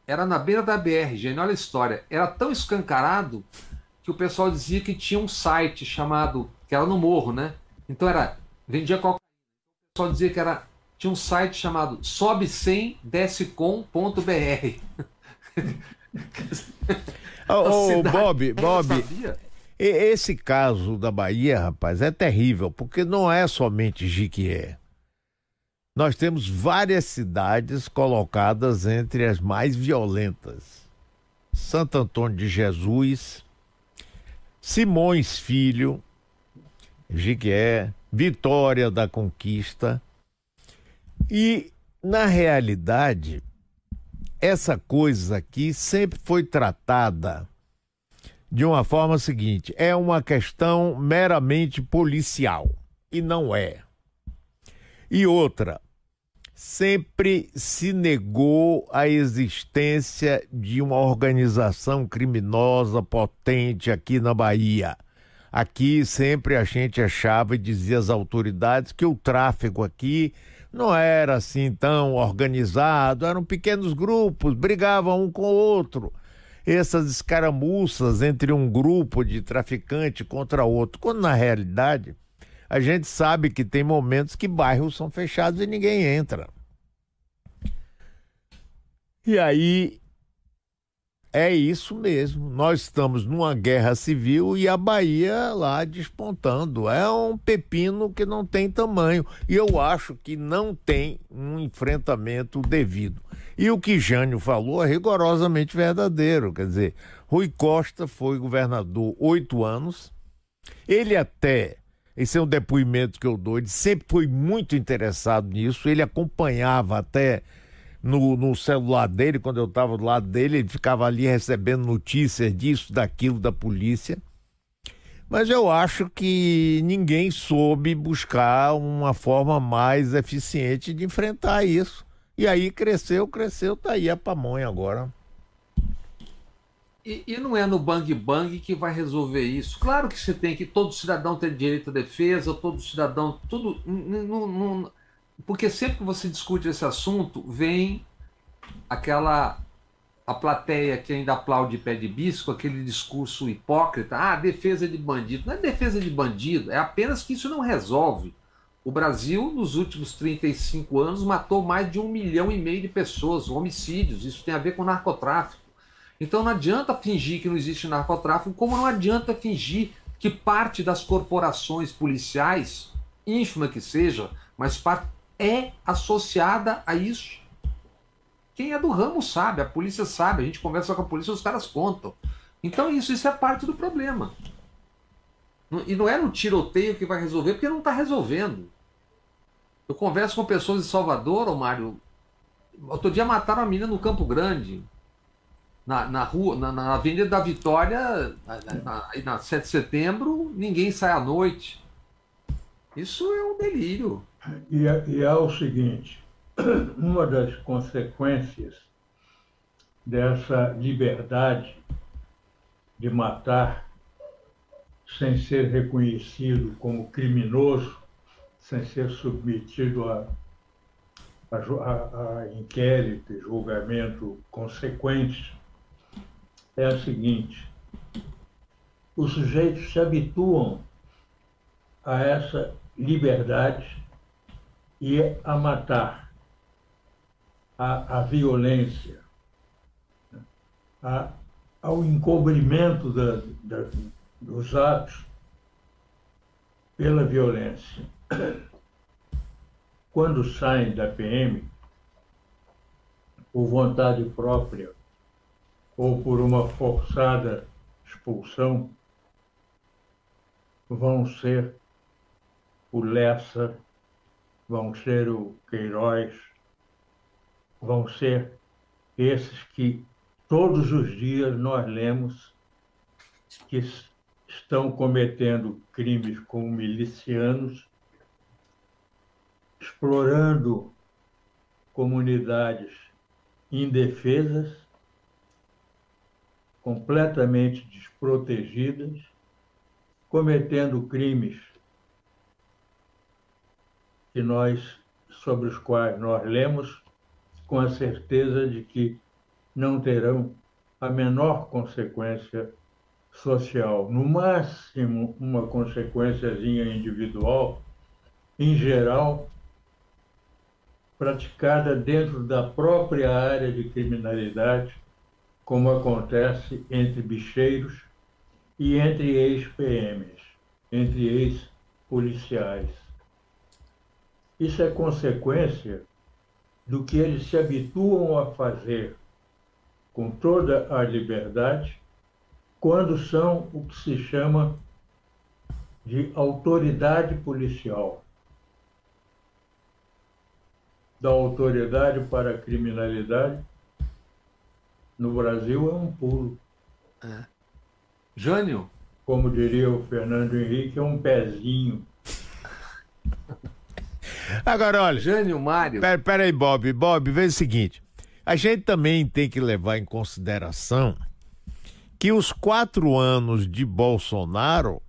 Era na beira da BR, gente. Olha a história. Era tão escancarado que o pessoal dizia que tinha um site chamado. que era no morro, né? Então era. vendia cocaína. O pessoal dizia que era. Tinha um site chamado sobe100descom.br. (laughs) Ô, (laughs) ô, Bob, Bob, esse caso da Bahia, rapaz, é terrível, porque não é somente Jiquié. Nós temos várias cidades colocadas entre as mais violentas. Santo Antônio de Jesus, Simões Filho, Jiquié, Vitória da Conquista. E, na realidade, essa coisa aqui sempre foi tratada de uma forma seguinte: é uma questão meramente policial. E não é. E outra, sempre se negou a existência de uma organização criminosa potente aqui na Bahia. Aqui sempre a gente achava e dizia às autoridades que o tráfico aqui não era assim tão organizado, eram pequenos grupos, brigavam um com o outro. Essas escaramuças entre um grupo de traficante contra outro, quando na realidade a gente sabe que tem momentos que bairros são fechados e ninguém entra. E aí é isso mesmo. Nós estamos numa guerra civil e a Bahia lá despontando. É um pepino que não tem tamanho. E eu acho que não tem um enfrentamento devido. E o que Jânio falou é rigorosamente verdadeiro. Quer dizer, Rui Costa foi governador oito anos. Ele até esse é um depoimento que eu dou. Ele sempre foi muito interessado nisso. Ele acompanhava até no, no celular dele, quando eu estava do lado dele, ele ficava ali recebendo notícias disso, daquilo, da polícia. Mas eu acho que ninguém soube buscar uma forma mais eficiente de enfrentar isso. E aí cresceu, cresceu, tá aí a pamonha agora. E, e, não é no bang bang que vai resolver isso. Claro que você tem que todo cidadão tem direito à defesa, todo cidadão, tudo. Não, não, porque sempre que você discute esse assunto, vem aquela a plateia que ainda aplaude pé de bisco, aquele discurso hipócrita, ah, defesa de bandido. Não é defesa de bandido, é apenas que isso não resolve. O Brasil, nos últimos 35 anos, matou mais de um milhão e meio de pessoas, homicídios. Isso tem a ver com narcotráfico. Então não adianta fingir que não existe narcotráfico, como não adianta fingir que parte das corporações policiais, ínfima que seja, mas parte é associada a isso. Quem é do ramo sabe, a polícia sabe, a gente conversa com a polícia, os caras contam. Então isso, isso é parte do problema. E não é no tiroteio que vai resolver, porque não está resolvendo. Eu converso com pessoas de Salvador, ô Mário. Outro dia mataram a menina no Campo Grande na, na rua, na, na, Avenida da Vitória, na, na, na 7 de setembro, ninguém sai à noite. Isso é um delírio. E, é, e é o seguinte: (clears throat) uma das consequências dessa liberdade de matar sem ser reconhecido como criminoso, sem ser submetido a, a, a, a inquérito e julgamento consequentes, é a seguinte: os sujeitos se habituam a essa liberdade e a matar, a, a violência, a, ao encobrimento da, da, dos atos pela violência. Quando saem da PM, por vontade própria ou por uma forçada expulsão, vão ser o Lessa, vão ser o Queiroz, vão ser esses que todos os dias nós lemos que estão cometendo crimes como milicianos, explorando comunidades indefesas, completamente desprotegidas, cometendo crimes que nós sobre os quais nós lemos com a certeza de que não terão a menor consequência social, no máximo uma consequênciazinha individual, em geral, praticada dentro da própria área de criminalidade, como acontece entre bicheiros e entre ex-PMs, entre ex-policiais. Isso é consequência do que eles se habituam a fazer com toda a liberdade quando são o que se chama de autoridade policial. Da autoridade para a criminalidade, no Brasil é um pulo. É. Jânio? Como diria o Fernando Henrique, é um pezinho. Agora, olha. Jânio Mário. Pera, pera aí, Bob. Bob, veja o seguinte. A gente também tem que levar em consideração que os quatro anos de Bolsonaro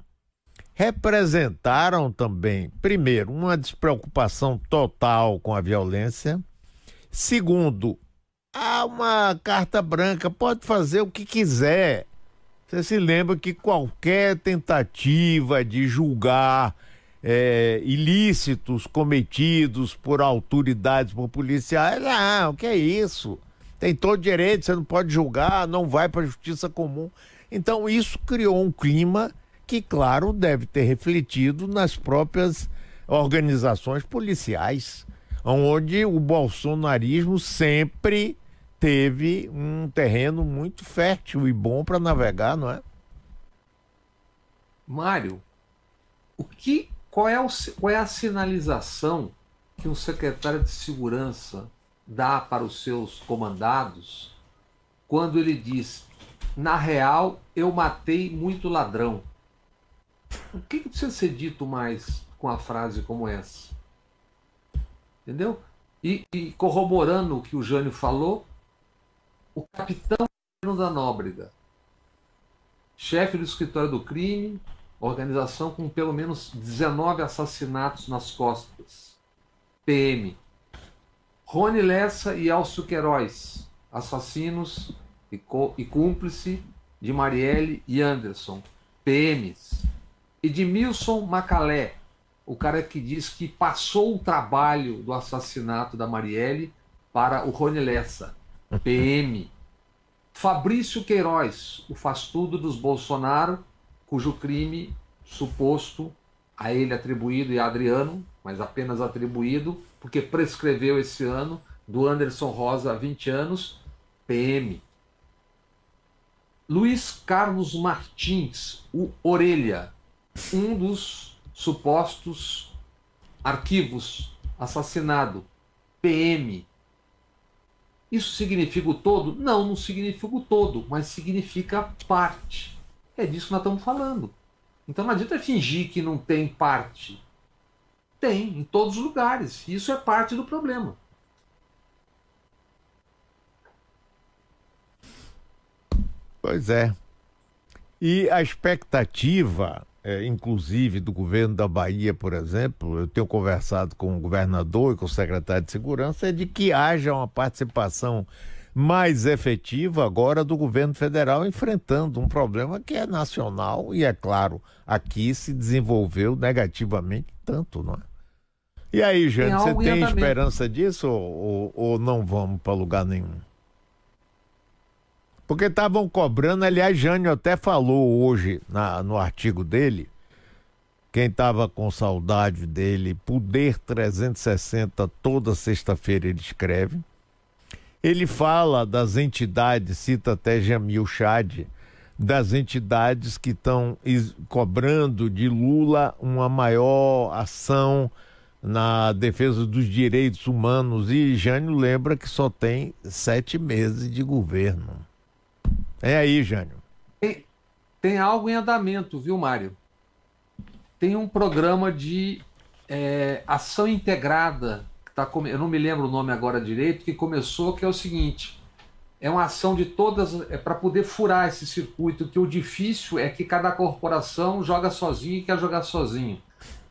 representaram também, primeiro, uma despreocupação total com a violência, segundo, há uma carta branca, pode fazer o que quiser. Você se lembra que qualquer tentativa de julgar é, ilícitos cometidos por autoridades, por policiais, ah, o que é isso? tem todo direito, você não pode julgar, não vai para a justiça comum. Então, isso criou um clima que, claro, deve ter refletido nas próprias organizações policiais, onde o bolsonarismo sempre teve um terreno muito fértil e bom para navegar, não é? Mário, o que, qual, é o, qual é a sinalização que um secretário de segurança dá para os seus comandados quando ele diz: na real, eu matei muito ladrão. O que, que precisa ser dito mais com a frase como essa? Entendeu? E, e corroborando o que o Jânio falou, o capitão da Nóbrega, chefe do escritório do crime, organização com pelo menos 19 assassinatos nas costas, PM, Rony Lessa e Alcio Queiroz, assassinos e, e cúmplice de Marielle e Anderson, PMs. Edmilson Macalé, o cara que diz que passou o trabalho do assassinato da Marielle para o Rony Lessa, PM. (laughs) Fabrício Queiroz, o faz-tudo dos Bolsonaro, cujo crime suposto a ele atribuído e a Adriano, mas apenas atribuído, porque prescreveu esse ano, do Anderson Rosa há 20 anos, PM. Luiz Carlos Martins, o Orelha, um dos supostos arquivos assassinado, PM. Isso significa o todo? Não, não significa o todo, mas significa parte. É disso que nós estamos falando. Então não adianta fingir que não tem parte. Tem, em todos os lugares. Isso é parte do problema. Pois é. E a expectativa, é, inclusive do governo da Bahia, por exemplo, eu tenho conversado com o governador e com o secretário de Segurança, é de que haja uma participação mais efetiva agora do governo federal enfrentando um problema que é nacional e, é claro, aqui se desenvolveu negativamente tanto, não é? E aí, Jane, você tem esperança disso ou, ou não vamos para lugar nenhum? Porque estavam cobrando, aliás, Jânio até falou hoje na, no artigo dele, quem estava com saudade dele, Poder 360, toda sexta-feira ele escreve. Ele fala das entidades, cita até Jamil Chad, das entidades que estão cobrando de Lula uma maior ação na defesa dos direitos humanos. E Jânio lembra que só tem sete meses de governo. É aí, Jânio. Tem, tem algo em andamento, viu, Mário? Tem um programa de é, ação integrada, tá, eu não me lembro o nome agora direito, que começou, que é o seguinte é uma ação de todas, é para poder furar esse circuito, que o difícil é que cada corporação joga sozinho e quer jogar sozinho.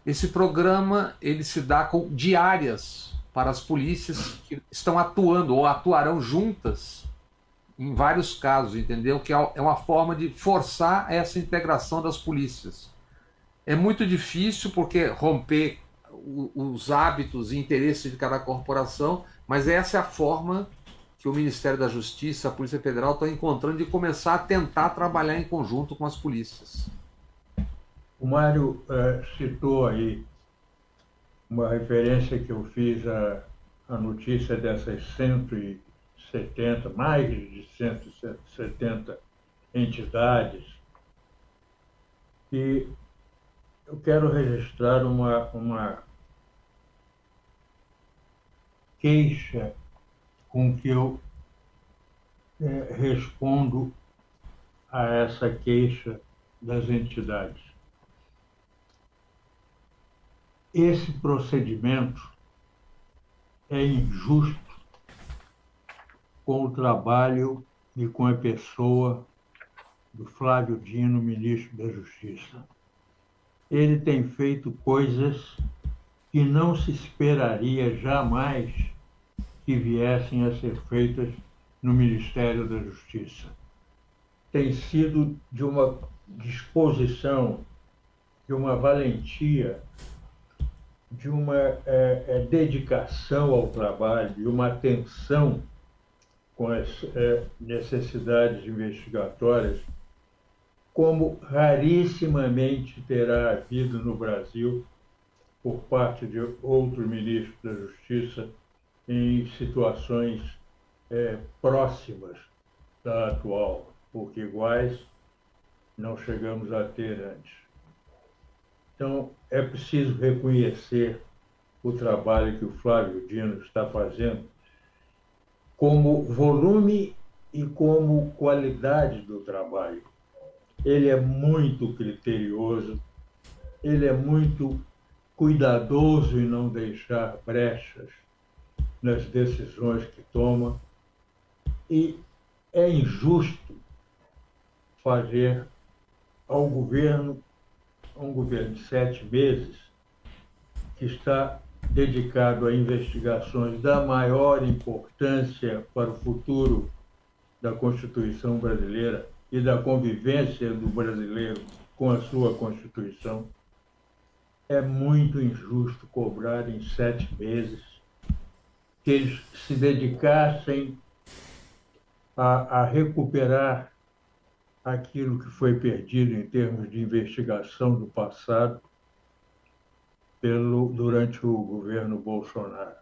Esse programa ele se dá com diárias para as polícias que estão atuando ou atuarão juntas em vários casos, entendeu? Que é, é uma forma de forçar essa integração das polícias. É muito difícil porque romper os hábitos e interesses de cada corporação, mas essa é a forma que o Ministério da Justiça, a Polícia Federal estão encontrando de começar a tentar trabalhar em conjunto com as polícias. O Mário uh, citou aí uma referência que eu fiz à, à notícia dessas 170, mais de 170 entidades. E eu quero registrar uma, uma queixa com que eu é, respondo a essa queixa das entidades. Esse procedimento é injusto com o trabalho e com a pessoa do Flávio Dino, ministro da Justiça. Ele tem feito coisas que não se esperaria jamais que viessem a ser feitas no Ministério da Justiça. Tem sido de uma disposição, de uma valentia, de uma é, é, dedicação ao trabalho, de uma atenção com as é, necessidades investigatórias, como rarissimamente terá havido no Brasil por parte de outro ministro da Justiça em situações é, próximas da atual, porque iguais não chegamos a ter antes. Então, é preciso reconhecer o trabalho que o Flávio Dino está fazendo como volume e como qualidade do trabalho. Ele é muito criterioso, ele é muito cuidadoso em não deixar brechas nas decisões que toma. E é injusto fazer ao governo, um governo de sete meses, que está dedicado a investigações da maior importância para o futuro da Constituição brasileira e da convivência do brasileiro com a sua Constituição, é muito injusto cobrar em sete meses que eles se dedicassem a, a recuperar aquilo que foi perdido em termos de investigação do passado pelo, durante o governo Bolsonaro.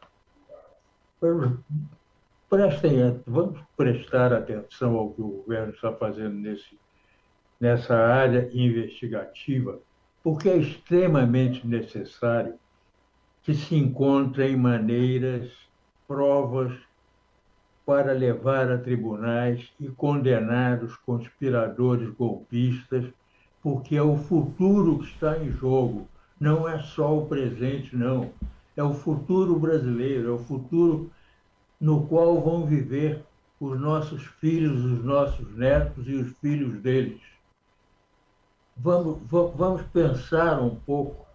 Prestem, vamos prestar atenção ao que o governo está fazendo nesse, nessa área investigativa, porque é extremamente necessário que se encontrem maneiras provas para levar a tribunais e condenar os conspiradores golpistas, porque é o futuro que está em jogo, não é só o presente, não. É o futuro brasileiro, é o futuro no qual vão viver os nossos filhos, os nossos netos e os filhos deles. Vamos, vamos pensar um pouco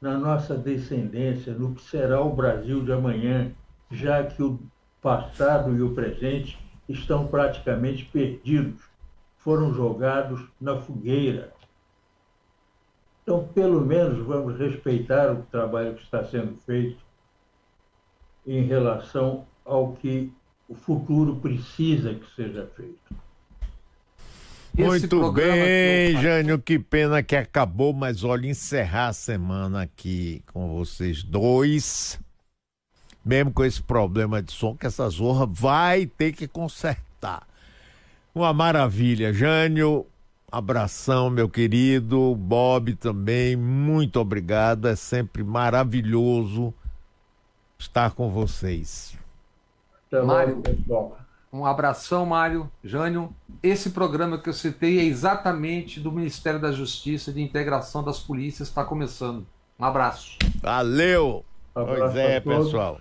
na nossa descendência, no que será o Brasil de amanhã, já que o passado e o presente estão praticamente perdidos, foram jogados na fogueira. Então, pelo menos, vamos respeitar o trabalho que está sendo feito em relação ao que o futuro precisa que seja feito. Muito bem. Jânio, que pena que acabou, mas olha, encerrar a semana aqui com vocês dois mesmo com esse problema de som, que essa zorra vai ter que consertar. Uma maravilha. Jânio, Abração, meu querido. Bob também, muito obrigado. É sempre maravilhoso estar com vocês. Até Mário. pessoal. Um abração, Mário, Jânio. Esse programa que eu citei é exatamente do Ministério da Justiça de Integração das Polícias, está começando. Um abraço. Valeu! Abraço Pois é, pessoal.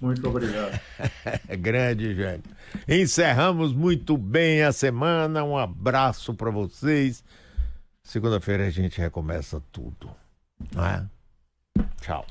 Muito obrigado. É (laughs) grande, gente. Encerramos muito bem a semana. Um abraço para vocês. Segunda-feira a gente recomeça tudo. Não é? Tchau.